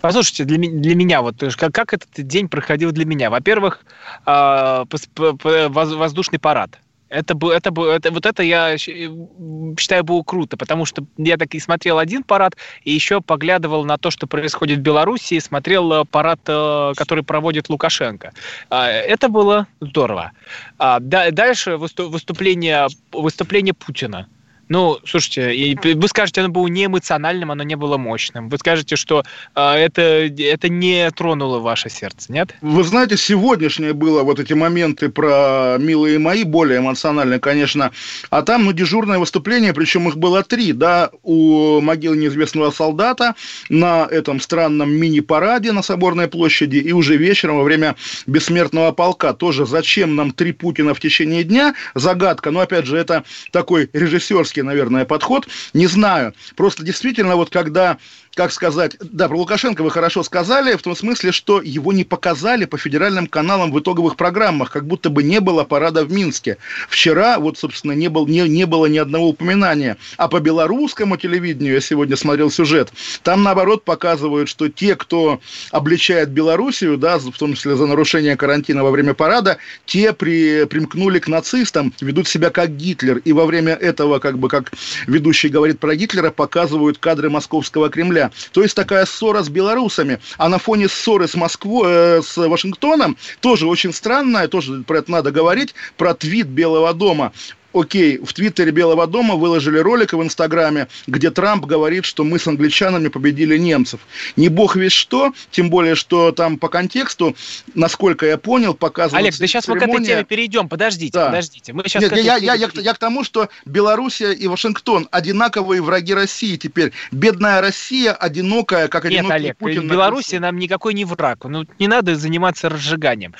S3: Послушайте, для, для меня, вот как, как этот день проходил для меня? Во-первых, э, воздушный парад. Это, бы, это, бы, это, вот это я считаю было круто, потому что я так и смотрел один парад, и еще поглядывал на то, что происходит в Беларуси, и смотрел э, парад, э, который проводит Лукашенко. А, это было здорово. А, дальше выступление, выступление Путина. Ну, слушайте, вы скажете, оно было не эмоциональным, оно не было мощным. Вы скажете, что э, это, это не тронуло ваше сердце, нет?
S2: Вы знаете, сегодняшнее было вот эти моменты про «Милые мои», более эмоциональные, конечно. А там, ну, дежурное выступление, причем их было три, да, у могилы неизвестного солдата на этом странном мини-параде на Соборной площади и уже вечером во время бессмертного полка. Тоже зачем нам три Путина в течение дня? Загадка. Но, опять же, это такой режиссерский наверное, подход, не знаю. Просто действительно, вот когда как сказать, да, про Лукашенко вы хорошо сказали, в том смысле, что его не показали по федеральным каналам в итоговых программах, как будто бы не было парада в Минске. Вчера, вот, собственно, не, был, не, не было ни одного упоминания. А по белорусскому телевидению, я сегодня смотрел сюжет, там, наоборот, показывают, что те, кто обличает Белоруссию, да, в том числе за нарушение карантина во время парада, те при, примкнули к нацистам, ведут себя как Гитлер. И во время этого, как бы, как ведущий говорит про Гитлера, показывают кадры московского Кремля. То есть такая ссора с белорусами. А на фоне ссоры с Москвой, э, с Вашингтоном, тоже очень странная, тоже про это надо говорить, про твит Белого дома окей, в Твиттере Белого дома выложили ролик в Инстаграме, где Трамп говорит, что мы с англичанами победили немцев. Не бог весь что, тем более, что там по контексту, насколько я понял, показывают...
S3: Олег, да сейчас церемония... мы к этой теме перейдем, подождите, да. подождите. Мы сейчас
S2: Нет, я, я, я, я к тому, что Белоруссия и Вашингтон одинаковые враги России теперь. Бедная Россия одинокая, как одинокий
S3: Нет, Олег, Путин. Белоруссия нам никакой не враг. Ну, не надо заниматься разжиганием.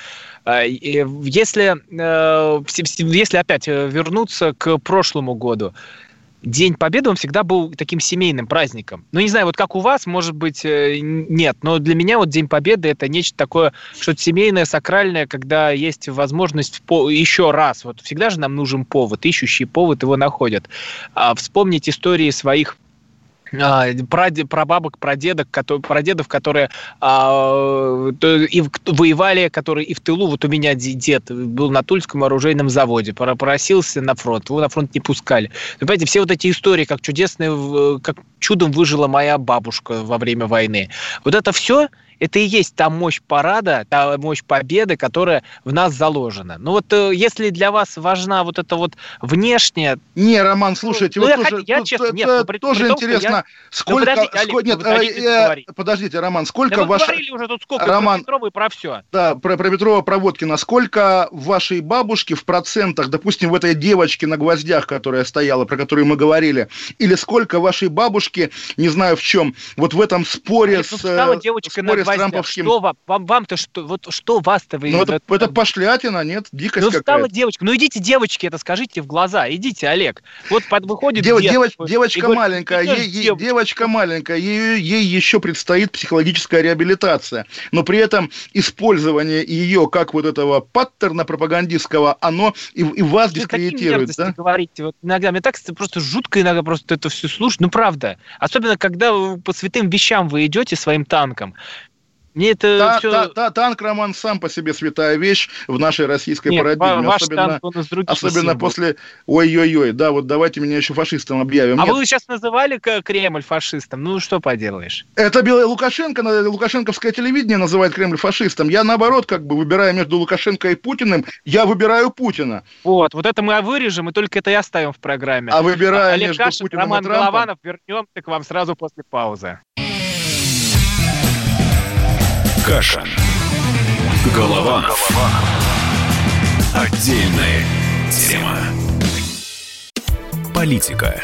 S3: А, если, э, если опять э, вернуться к прошлому году, День Победы, он всегда был таким семейным праздником. Ну, не знаю, вот как у вас, может быть, э, нет, но для меня вот День Победы это нечто такое, что-то семейное, сакральное, когда есть возможность еще раз, вот всегда же нам нужен повод, ищущий повод его находят. А вспомнить истории своих прабабок, прадедок, прадедов, которые а, и воевали, которые и в тылу. Вот у меня дед был на Тульском оружейном заводе, просился на фронт, его на фронт не пускали. Вы понимаете, все вот эти истории, как чудесные, как чудом выжила моя бабушка во время войны. Вот это все это и есть та мощь парада, та мощь победы, которая в нас заложена. Ну вот э, если для вас важна вот эта вот внешняя...
S2: Не, Роман, слушайте, ну, вот я, тоже, я, честно, это, нет, при, тоже при том, интересно, я... сколько... Ну, подождите, Олег, нет, э, э, подождите, Роман, сколько
S3: да
S2: ваш...
S3: говорили уже тут сколько Роман, про Петрова и про все.
S2: Да, про, про Петрова, про Водкина. Сколько вашей бабушки в процентах, допустим, в этой девочке на гвоздях, которая стояла, про которую мы говорили, или сколько вашей бабушки, не знаю в чем, вот в этом споре
S3: с, э, девочка споре Трамповским... Что вам, вам, вам-то что, вот что вас-то вы...
S2: Ну, это, это, это пошлятина, нет, дикость
S3: ну, какая-то. девочка, ну идите девочки это скажите в глаза, идите, Олег. Вот под, выходит
S2: Дев, девоч, девочка говорит, маленькая, ей, ей, девочка. маленькая, ей, ей еще предстоит психологическая реабилитация, но при этом использование ее как вот этого паттерна пропагандистского, оно и, и вас Вы дискредитирует, да?
S3: говорите, вот иногда, мне так просто жутко иногда просто это все слушать, ну правда, особенно когда по святым вещам вы идете своим танком,
S2: мне это та, все... та, та, танк, Роман, сам по себе святая вещь в нашей российской Нет, парадигме. Ваш особенно танк, особенно после... Ой-ой-ой, да, вот давайте меня еще фашистом объявим.
S3: А Нет. вы сейчас называли Кремль фашистом? Ну, что поделаешь?
S2: Это Лукашенко, лукашенковское телевидение называет Кремль фашистом. Я, наоборот, как бы выбирая между Лукашенко и Путиным, я выбираю Путина.
S3: Вот, вот это мы вырежем, и только это и оставим в программе.
S2: А выбирая а, между Кашин, Путиным
S3: Роман
S2: и Трампом...
S3: Голованов вернемся к вам сразу после паузы.
S1: Кашин. Голованов. Отдельная тема. Политика.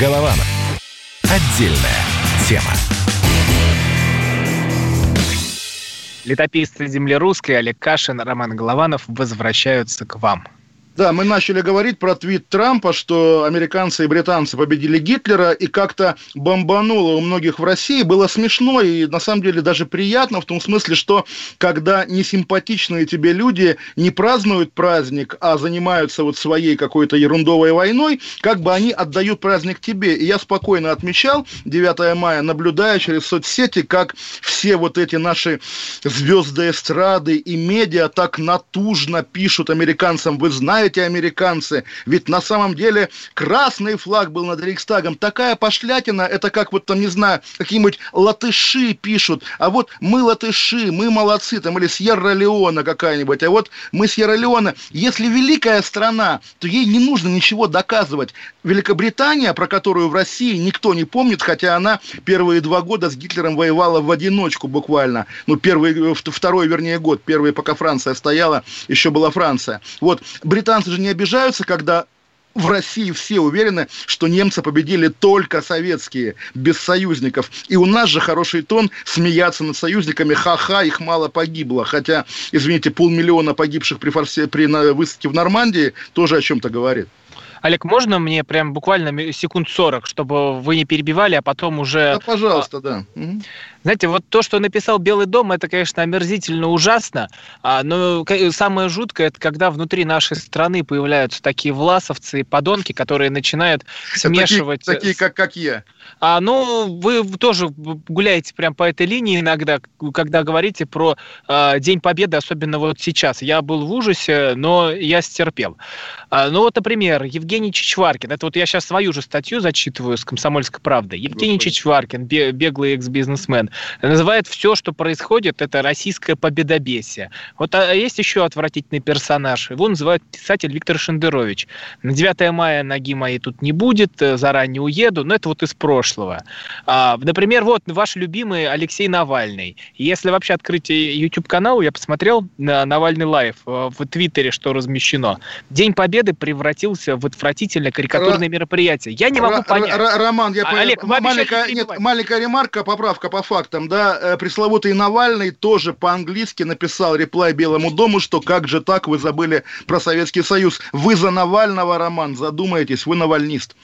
S1: Голованов. Отдельная тема.
S3: Летописцы земли русской Олег Кашин, Роман Голованов возвращаются к вам.
S2: Да, мы начали говорить про твит Трампа, что американцы и британцы победили Гитлера, и как-то бомбануло у многих в России. Было смешно и, на самом деле, даже приятно в том смысле, что когда несимпатичные тебе люди не празднуют праздник, а занимаются вот своей какой-то ерундовой войной, как бы они отдают праздник тебе. И я спокойно отмечал 9 мая, наблюдая через соцсети, как все вот эти наши звезды эстрады и медиа так натужно пишут американцам, вы знаете, эти американцы. Ведь на самом деле красный флаг был над Рейхстагом. Такая пошлятина, это как вот там, не знаю, какие-нибудь латыши пишут. А вот мы латыши, мы молодцы, там, или Сьерра-Леона какая-нибудь. А вот мы Сьерра-Леона. Если великая страна, то ей не нужно ничего доказывать. Великобритания, про которую в России никто не помнит, хотя она первые два года с Гитлером воевала в одиночку буквально. Ну, первый, второй, вернее, год. Первый, пока Франция стояла, еще была Франция. Вот, британцы Американцы же не обижаются, когда в России все уверены, что немцы победили только советские, без союзников. И у нас же хороший тон смеяться над союзниками. Ха-ха, их мало погибло. Хотя, извините, полмиллиона погибших при, форсе, при высадке в Нормандии тоже о чем-то говорит.
S3: Олег, можно мне прям буквально секунд 40, чтобы вы не перебивали, а потом уже...
S2: Да, пожалуйста, да.
S3: Знаете, вот то, что написал Белый дом, это, конечно, омерзительно ужасно, а, но самое жуткое, это когда внутри нашей страны появляются такие власовцы и подонки, которые начинают [LAUGHS] смешивать...
S2: Такие, такие как, как я.
S3: А, ну, вы тоже гуляете прям по этой линии иногда, когда говорите про э, День Победы, особенно вот сейчас. Я был в ужасе, но я стерпел. А, ну вот, например, Евгений Чичваркин. Это вот я сейчас свою же статью зачитываю с «Комсомольской правды». Евгений Господи. Чичваркин, беглый экс-бизнесмен, называет все, что происходит, это российское победобесие. Вот а есть еще отвратительный персонаж. Его называют писатель Виктор Шендерович. На 9 мая ноги моей тут не будет, э, заранее уеду, но это вот из прошлого. А, например, вот ваш любимый Алексей Навальный. Если вообще открыть YouTube-канал, я посмотрел на Навальный live э, в Твиттере, что размещено. День Победы превратился в отвратительное карикатурное Р... мероприятие. Я не могу Р... понять.
S2: Р... Роман, я а, понял. Олег, маленькая, нет, маленькая ремарка, поправка по фактам. Да, э, пресловутый Навальный тоже по-английски написал reply Белому дому, что как же так, вы забыли про Советский Союз. Вы за Навального, Роман, задумаетесь, вы навальнист.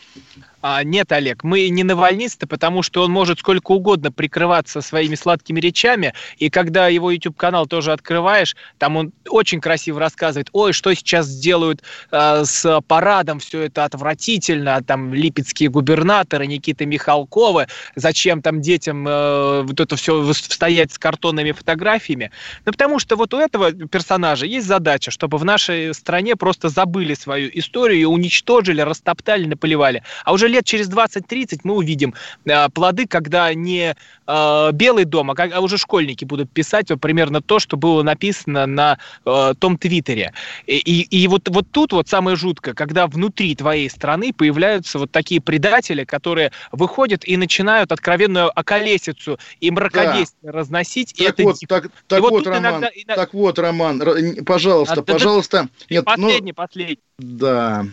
S3: А, нет, Олег, мы не навальнисты, потому что он может сколько угодно прикрываться своими сладкими речами, и когда его YouTube-канал тоже открываешь, там он очень красиво рассказывает, ой, что сейчас сделают э, с парадом, все это отвратительно, там липецкие губернаторы, Никита Михалкова, зачем там детям э, вот это все стоять с картонными фотографиями. Ну, потому что вот у этого персонажа есть задача, чтобы в нашей стране просто забыли свою историю уничтожили, растоптали, наплевали. А уже лет через 20-30 мы увидим э, плоды, когда не э, Белый дом, а, а уже школьники будут писать вот, примерно то, что было написано на э, том твиттере. И, и, и вот, вот тут вот самое жуткое, когда внутри твоей страны появляются вот такие предатели, которые выходят и начинают откровенную околесицу и мракобесие да. разносить.
S2: Так и это вот, так, так вот, вот Роман, иногда... так вот, Роман, пожалуйста, а, пожалуйста.
S3: Да, нет, последний, ну... последний.
S2: Да.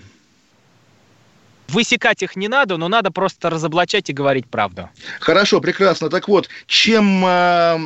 S3: Высекать их не надо, но надо просто разоблачать и говорить правду.
S2: Хорошо, прекрасно. Так вот, чем э,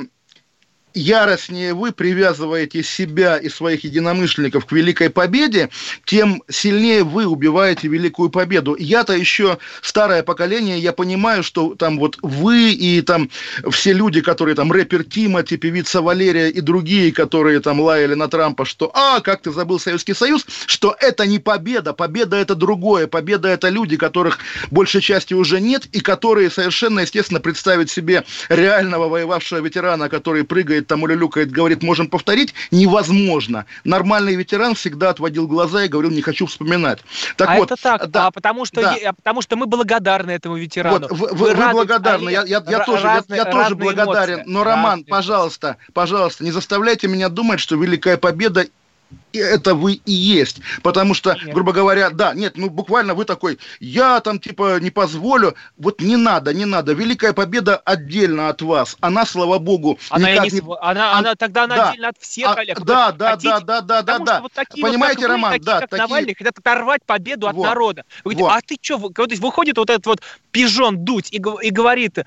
S2: яростнее вы привязываете себя и своих единомышленников к великой победе, тем сильнее вы убиваете великую победу. Я-то еще старое поколение, я понимаю, что там вот вы и там все люди, которые там рэпер Тимати, певица Валерия и другие, которые там лаяли на Трампа, что «А, как ты забыл Советский Союз», что это не победа, победа это другое, победа это люди, которых большей части уже нет и которые совершенно естественно представить себе реального воевавшего ветерана, который прыгает там улюлюкает, говорит, можем повторить, невозможно. Нормальный ветеран всегда отводил глаза и говорил, не хочу вспоминать.
S3: Так а вот, это так, да, а потому что, да. я, потому что мы благодарны этому ветерану.
S2: Вот, вы, вы, вы благодарны, я, я, я тоже, разные, я, я тоже благодарен. Эмоции. Но, Роман, разные. пожалуйста, пожалуйста, не заставляйте меня думать, что Великая Победа это вы и есть. Потому что, нет. грубо говоря, да, нет, ну буквально вы такой, я там типа не позволю. Вот не надо, не надо. Великая победа отдельно от вас. Она, слава богу,
S3: она никак не... не... Она, она, тогда она да. отдельно от всех,
S2: а, Олег. Да, да, хотите, да, да, да, да, да.
S3: Вот такие Понимаете, вот, Роман, вы, да. Как такие... Навальный хотят оторвать победу от вот. народа. Вы говорите, вот. а ты что, выходит вот этот вот пижон дуть и, и говорит,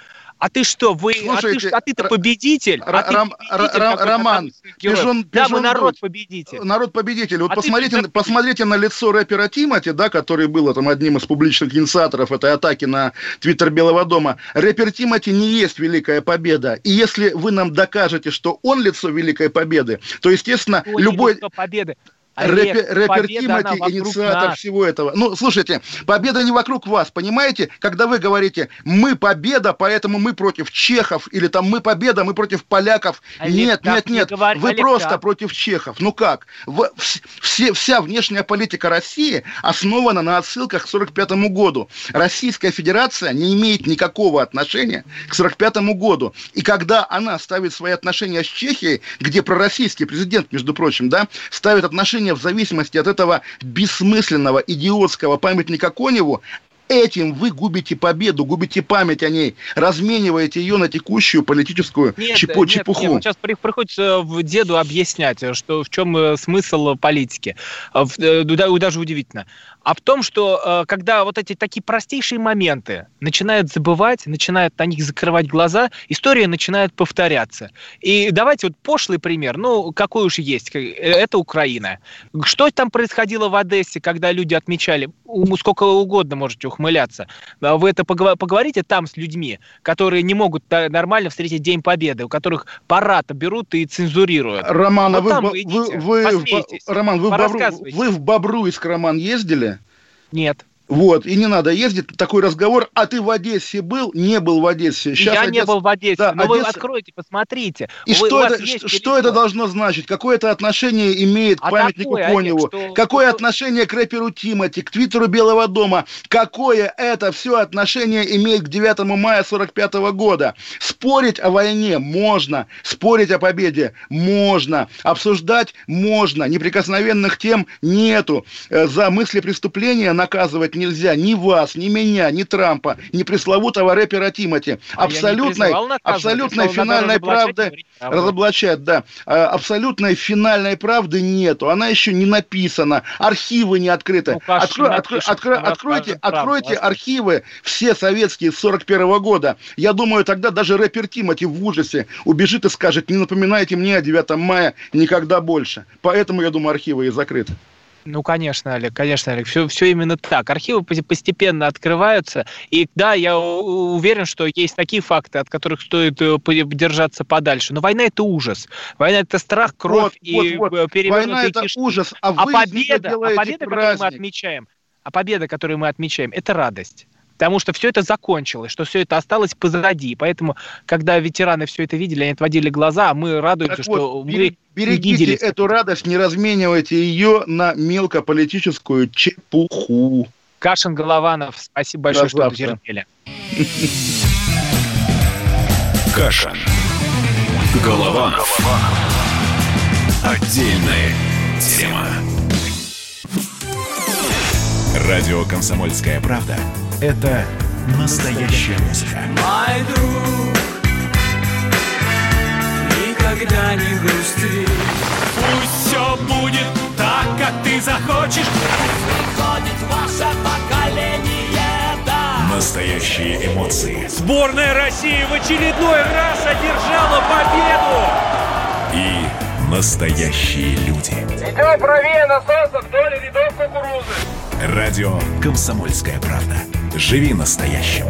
S3: а ты что, вы, Слушайте, а, ты, а ты-то победитель? А ты
S2: Ром, Ром, Роман,
S3: пижон, да, мы народ победитель.
S2: Народ победитель. Вот а посмотрите, ты... посмотрите на лицо рэпера Тимати, да, который был там одним из публичных инициаторов этой атаки на твиттер Белого дома. Рэпер Тимати не есть Великая Победа. И если вы нам докажете, что он лицо Великой Победы, то, естественно, он любой...
S3: победы.
S2: Рэпер, рэпер Тимати инициатор нас. всего этого. Ну, слушайте, победа не вокруг вас, понимаете? Когда вы говорите, мы победа, поэтому мы против чехов, или там мы победа, мы против поляков. Олег, нет, нет, нет, говор... вы Олег, просто как? против чехов. Ну как? В, все, вся внешняя политика России основана на отсылках к 45 году. Российская Федерация не имеет никакого отношения к 45 году. И когда она ставит свои отношения с Чехией, где пророссийский президент, между прочим, да, ставит отношения в зависимости от этого бессмысленного, идиотского памятника Коневу, Этим вы губите победу, губите память о ней, размениваете ее на текущую политическую нет, чепу- нет, чепуху. Нет,
S3: сейчас приходится в деду объяснять, что в чем э, смысл политики. Э, э, даже удивительно а в том, что э, когда вот эти такие простейшие моменты начинают забывать, начинают на них закрывать глаза, история начинает повторяться. И давайте вот пошлый пример, ну, какой уж есть, э, это Украина. Что там происходило в Одессе, когда люди отмечали, сколько угодно можете ухмыляться, вы это поговорите там с людьми, которые не могут нормально встретить День Победы, у которых парад берут и цензурируют.
S2: Роман, а вот вы, вы, вы, вы, Роман, вы, в Бобру, вы в Бобруйск, Роман, ездили?
S3: Нет.
S2: Вот, и не надо ездить, такой разговор, а ты в Одессе был? Не был в Одессе.
S3: Сейчас я Одесса... не был в Одессе, да, но Одесса... вы откройте, посмотрите.
S2: И вы, что, это, что это должно значить? Какое это отношение имеет к а памятнику какое, Коневу? Олег, что... Какое что... отношение к рэперу Тимати, к твиттеру Белого дома? Какое это все отношение имеет к 9 мая 45 года? Спорить о войне можно, спорить о победе можно, обсуждать можно, неприкосновенных тем нету. Э, за мысли преступления наказывать нельзя ни вас, ни меня, ни Трампа, ни пресловутого рэпера Тимати. А абсолютной, абсолютной финальной правды разоблачать, да. А, абсолютной финальной правды нету. Она еще не написана. Архивы не открыты. Ну, Откро, откро, откро, откройте, откройте архивы все советские с 41 -го года. Я думаю, тогда даже рэпер Тимати в ужасе убежит и скажет, не напоминайте мне о 9 мая никогда больше. Поэтому, я думаю, архивы и закрыты.
S3: Ну, конечно, Олег, конечно, Олег, все, все именно так. Архивы постепенно открываются, и да, я уверен, что есть такие факты, от которых стоит э, держаться подальше. Но война это ужас. Война это страх, кровь вот, и вот, вот.
S2: Война это кишки. ужас, а, а победа,
S3: а победа, которую мы отмечаем, а победа, которую мы отмечаем, это радость потому что все это закончилось, что все это осталось позади. Поэтому, когда ветераны все это видели, они отводили глаза, а мы радуемся, так что вот, мы
S2: берегите видели. эту радость, не разменивайте ее на мелкополитическую чепуху.
S3: Кашин Голованов, спасибо большое, что дотерпели. [LAUGHS]
S1: Кашин. Голованов. Отдельная тема. Радио «Комсомольская правда» — это настоящая музыка. Мой друг, никогда не грусти. Пусть все будет так, как ты захочешь. Приходит ваше поколение, да. Настоящие эмоции.
S6: Сборная России в очередной раз одержала победу.
S1: И настоящие люди.
S7: Идем правее на солнце вдоль рядов кукурузы.
S1: Радио «Комсомольская правда». Живи настоящим.